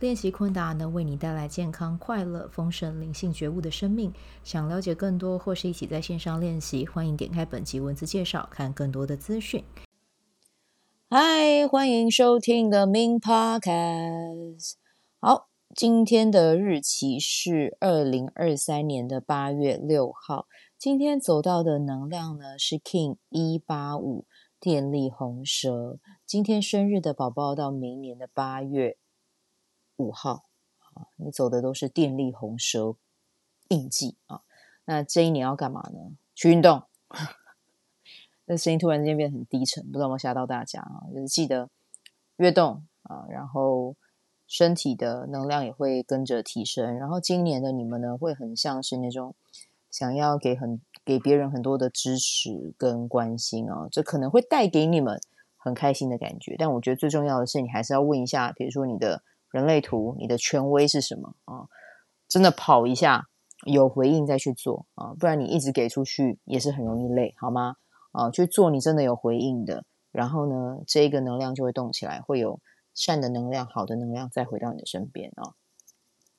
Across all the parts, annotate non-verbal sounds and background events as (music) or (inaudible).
练习昆达能为你带来健康、快乐、丰盛、灵性觉悟的生命。想了解更多或是一起在线上练习，欢迎点开本集文字介绍，看更多的资讯。嗨，欢迎收听 The Min Podcast。好，今天的日期是二零二三年的八月六号。今天走到的能量呢是 King 一八五电力红蛇。今天生日的宝宝到明年的八月。五号啊，你走的都是电力红蛇印记啊。那这一年要干嘛呢？去运动。(laughs) 那声音突然间变得很低沉，不知道有没有吓到大家啊？就是记得跃动啊，然后身体的能量也会跟着提升。然后今年的你们呢，会很像是那种想要给很给别人很多的支持跟关心啊，这可能会带给你们很开心的感觉。但我觉得最重要的是，你还是要问一下，比如说你的。人类图，你的权威是什么啊？真的跑一下，有回应再去做啊，不然你一直给出去也是很容易累，好吗？啊，去做你真的有回应的，然后呢，这个能量就会动起来，会有善的能量、好的能量再回到你的身边啊。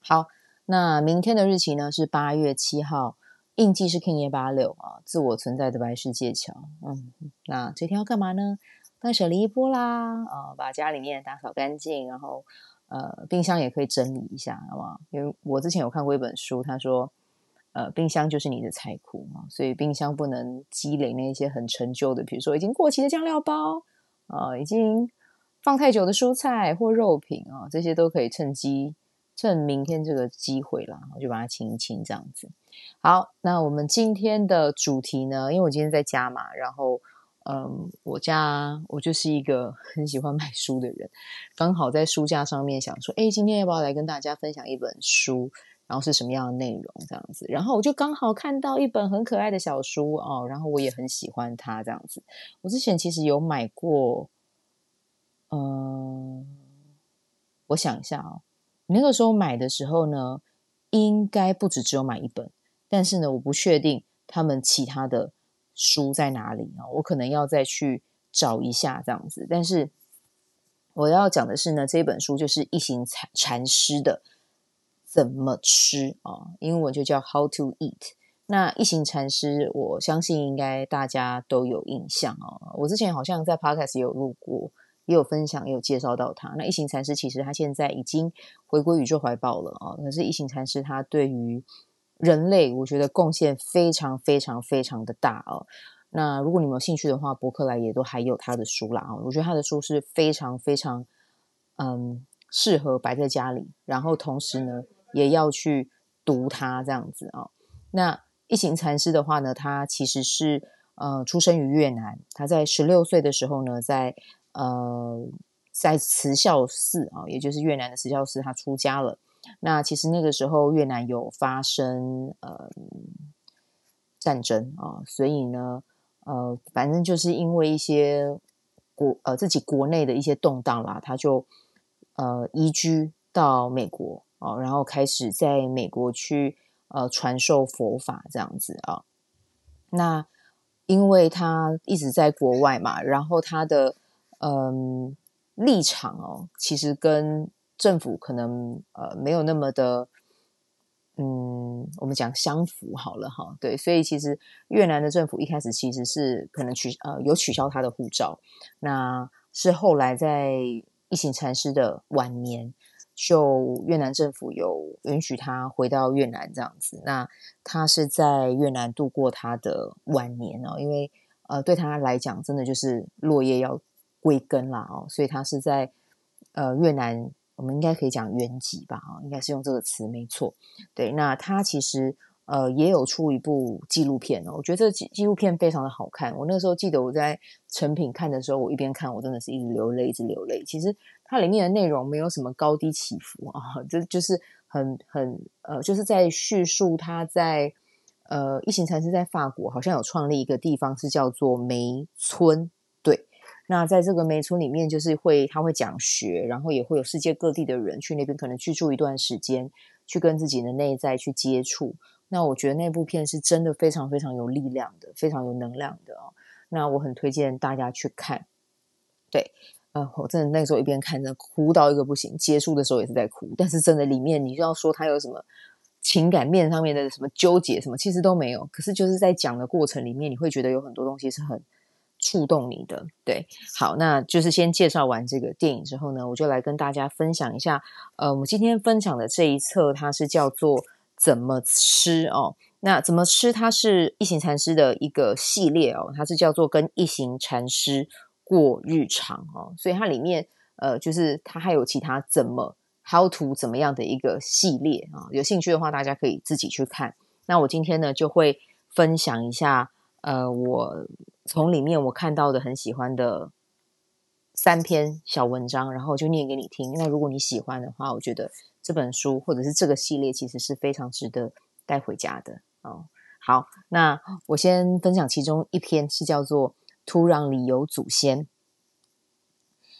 好，那明天的日期呢是八月七号，印记是 King 186啊，自我存在的白世界桥。嗯，那这天要干嘛呢？断舍离一波啦，啊，把家里面打扫干净，然后。呃，冰箱也可以整理一下，好不好？因为我之前有看过一本书，他说，呃，冰箱就是你的财库啊，所以冰箱不能积累那些很陈旧的，比如说已经过期的酱料包啊、已经放太久的蔬菜或肉品啊，这些都可以趁机趁明天这个机会啦，我就把它清一清，这样子。好，那我们今天的主题呢，因为我今天在家嘛，然后。嗯，我家我就是一个 (laughs) 很喜欢买书的人，刚好在书架上面想说，哎，今天要不要来跟大家分享一本书？然后是什么样的内容这样子？然后我就刚好看到一本很可爱的小书哦，然后我也很喜欢它这样子。我之前其实有买过，嗯，我想一下哦，那个时候买的时候呢，应该不止只有买一本，但是呢，我不确定他们其他的。书在哪里啊？我可能要再去找一下这样子。但是我要讲的是呢，这本书就是一行禅禅师的怎么吃啊，英文就叫 How to Eat。那一行禅师，我相信应该大家都有印象啊。我之前好像在 Podcast 也有录过，也有分享，也有介绍到他。那一行禅师其实他现在已经回归宇宙怀抱了啊。可是一行禅师他对于人类，我觉得贡献非常非常非常的大哦。那如果你们有兴趣的话，伯克莱也都还有他的书啦啊。我觉得他的书是非常非常，嗯，适合摆在家里，然后同时呢，也要去读它这样子啊。那一行禅师的话呢，他其实是呃出生于越南，他在十六岁的时候呢，在呃在慈孝寺啊，也就是越南的慈孝寺，他出家了。那其实那个时候越南有发生呃战争啊，所以呢呃反正就是因为一些国呃自己国内的一些动荡啦，他就呃移居到美国哦，然后开始在美国去呃传授佛法这样子啊。那因为他一直在国外嘛，然后他的嗯、立场哦，其实跟政府可能呃没有那么的，嗯，我们讲相符好了哈，对，所以其实越南的政府一开始其实是可能取呃有取消他的护照，那是后来在一行禅师的晚年，就越南政府有允许他回到越南这样子，那他是在越南度过他的晚年哦，因为呃对他来讲真的就是落叶要归根啦哦，所以他是在呃越南。我们应该可以讲原籍吧，啊，应该是用这个词没错。对，那他其实呃也有出一部纪录片哦，我觉得这纪纪录片非常的好看。我那时候记得我在成品看的时候，我一边看我真的是一直流泪，一直流泪。其实它里面的内容没有什么高低起伏啊，(laughs) 就就是很很呃，就是在叙述他在呃，一行禅师在法国好像有创立一个地方，是叫做梅村。那在这个梅村里面，就是会他会讲学，然后也会有世界各地的人去那边，可能居住一段时间，去跟自己的内在去接触。那我觉得那部片是真的非常非常有力量的，非常有能量的哦。那我很推荐大家去看。对。呃，我真的那时候一边看着哭到一个不行，结束的时候也是在哭。但是真的里面，你就要说他有什么情感面上面的什么纠结什么，其实都没有。可是就是在讲的过程里面，你会觉得有很多东西是很触动你的。对，好，那就是先介绍完这个电影之后呢，我就来跟大家分享一下。呃，我们今天分享的这一册，它是叫做怎么吃哦。那怎么吃？它是一行禅师的一个系列哦，它是叫做跟一行禅师。过日常哦，所以它里面呃，就是它还有其他怎么 how to 怎么样的一个系列啊，有兴趣的话，大家可以自己去看。那我今天呢，就会分享一下呃，我从里面我看到的很喜欢的三篇小文章，然后就念给你听。那如果你喜欢的话，我觉得这本书或者是这个系列其实是非常值得带回家的哦。好，那我先分享其中一篇，是叫做。土壤里有祖先。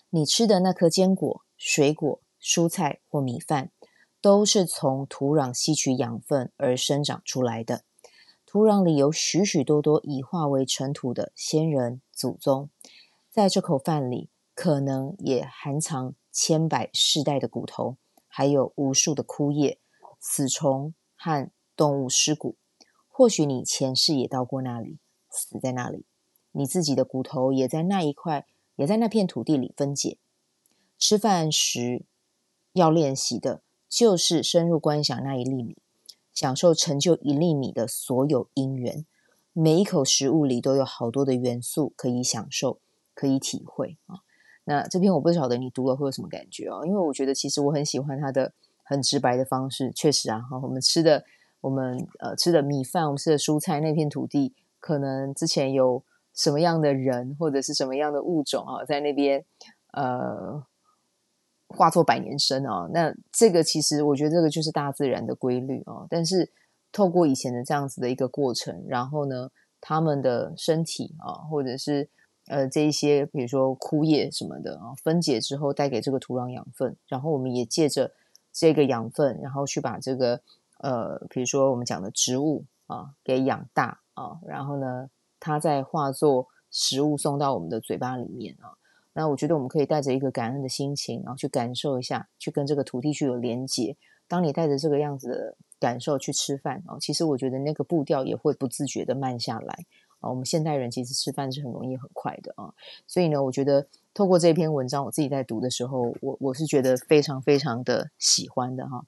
你吃的那颗坚果、水果、蔬菜或米饭，都是从土壤吸取养分而生长出来的。土壤里有许许多多已化为尘土的先人祖宗，在这口饭里，可能也含藏千百世代的骨头，还有无数的枯叶、死虫和动物尸骨。或许你前世也到过那里，死在那里。你自己的骨头也在那一块，也在那片土地里分解。吃饭时要练习的，就是深入观想那一粒米，享受成就一粒米的所有因缘。每一口食物里都有好多的元素可以享受，可以体会啊。那这篇我不晓得你读了会有什么感觉哦，因为我觉得其实我很喜欢他的很直白的方式。确实啊，哈，我们吃的，我们呃吃的米饭，我们吃的蔬菜，那片土地可能之前有。什么样的人或者是什么样的物种啊，在那边呃化作百年生啊？那这个其实我觉得这个就是大自然的规律啊。但是透过以前的这样子的一个过程，然后呢，他们的身体啊，或者是呃这一些比如说枯叶什么的啊，分解之后带给这个土壤养分，然后我们也借着这个养分，然后去把这个呃比如说我们讲的植物啊给养大啊，然后呢。它再化作食物送到我们的嘴巴里面啊，那我觉得我们可以带着一个感恩的心情，然后去感受一下，去跟这个土地去有连接。当你带着这个样子的感受去吃饭哦，其实我觉得那个步调也会不自觉的慢下来啊。我们现代人其实吃饭是很容易很快的啊，所以呢，我觉得透过这篇文章，我自己在读的时候，我我是觉得非常非常的喜欢的哈。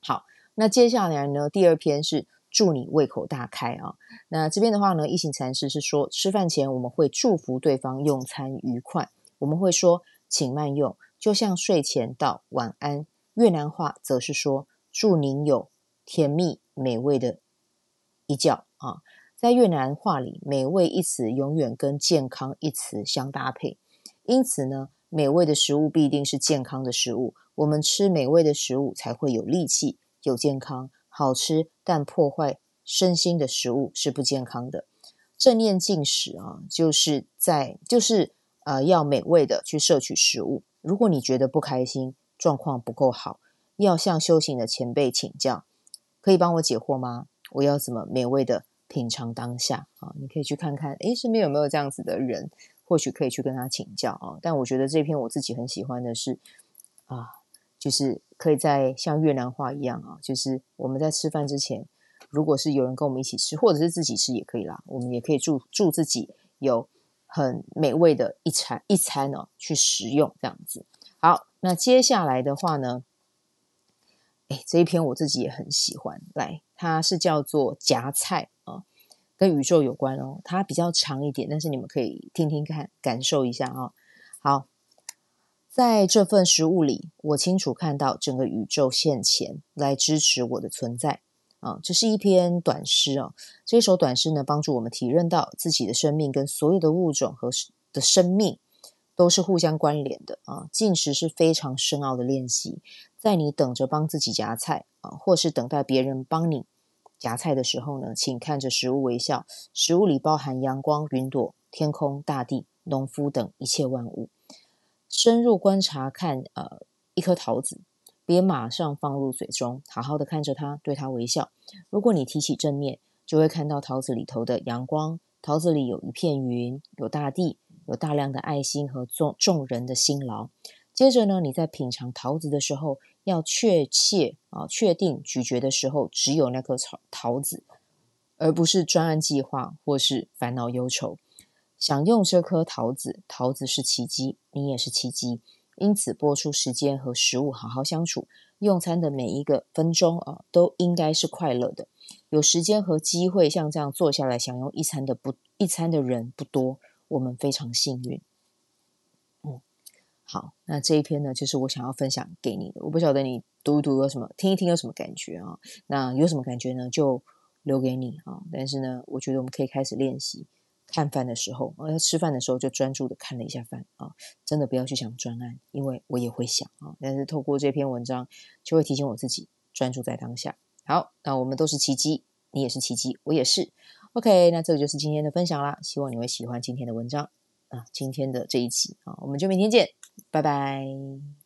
好，那接下来呢，第二篇是。祝你胃口大开啊！那这边的话呢，一行禅师是说，吃饭前我们会祝福对方用餐愉快，我们会说请慢用，就像睡前道晚安。越南话则是说祝您有甜蜜美味的一觉啊。在越南话里，美味一词永远跟健康一词相搭配，因此呢，美味的食物必定是健康的食物。我们吃美味的食物才会有力气，有健康。好吃但破坏身心的食物是不健康的。正念进食啊，就是在就是呃要美味的去摄取食物。如果你觉得不开心，状况不够好，要向修行的前辈请教，可以帮我解惑吗？我要怎么美味的品尝当下啊？你可以去看看，诶，身边有没有这样子的人，或许可以去跟他请教啊。但我觉得这篇我自己很喜欢的是啊。就是可以在像越南话一样啊，就是我们在吃饭之前，如果是有人跟我们一起吃，或者是自己吃也可以啦，我们也可以祝祝自己有很美味的一餐一餐哦，去食用这样子。好，那接下来的话呢，哎，这一篇我自己也很喜欢，来，它是叫做夹菜啊，跟宇宙有关哦，它比较长一点，但是你们可以听听看，感受一下啊。好。在这份食物里，我清楚看到整个宇宙现前来支持我的存在。啊，这是一篇短诗啊。这首短诗呢，帮助我们体认到自己的生命跟所有的物种和的生命都是互相关联的啊。进食是非常深奥的练习，在你等着帮自己夹菜啊，或是等待别人帮你夹菜的时候呢，请看着食物微笑。食物里包含阳光、云朵、天空、大地、农夫等一切万物。深入观察看，呃，一颗桃子，别马上放入嘴中，好好的看着它，对它微笑。如果你提起正面，就会看到桃子里头的阳光，桃子里有一片云，有大地，有大量的爱心和众众人的辛劳。接着呢，你在品尝桃子的时候，要确切啊，确定咀嚼的时候只有那颗桃桃子，而不是专案计划或是烦恼忧愁。享用这颗桃子，桃子是奇迹，你也是奇迹。因此，播出时间和食物好好相处，用餐的每一个分钟啊，都应该是快乐的。有时间和机会像这样坐下来享用一餐的不一餐的人不多，我们非常幸运。嗯，好，那这一篇呢，就是我想要分享给你的。我不晓得你读一读有什么，听一听有什么感觉啊？那有什么感觉呢？就留给你啊。但是呢，我觉得我们可以开始练习。看饭的时候，我要吃饭的时候就专注的看了一下饭啊，真的不要去想专案，因为我也会想啊。但是透过这篇文章，就会提醒我自己专注在当下。好，那我们都是奇迹，你也是奇迹，我也是。OK，那这就是今天的分享啦，希望你会喜欢今天的文章啊，今天的这一期啊，我们就明天见，拜拜。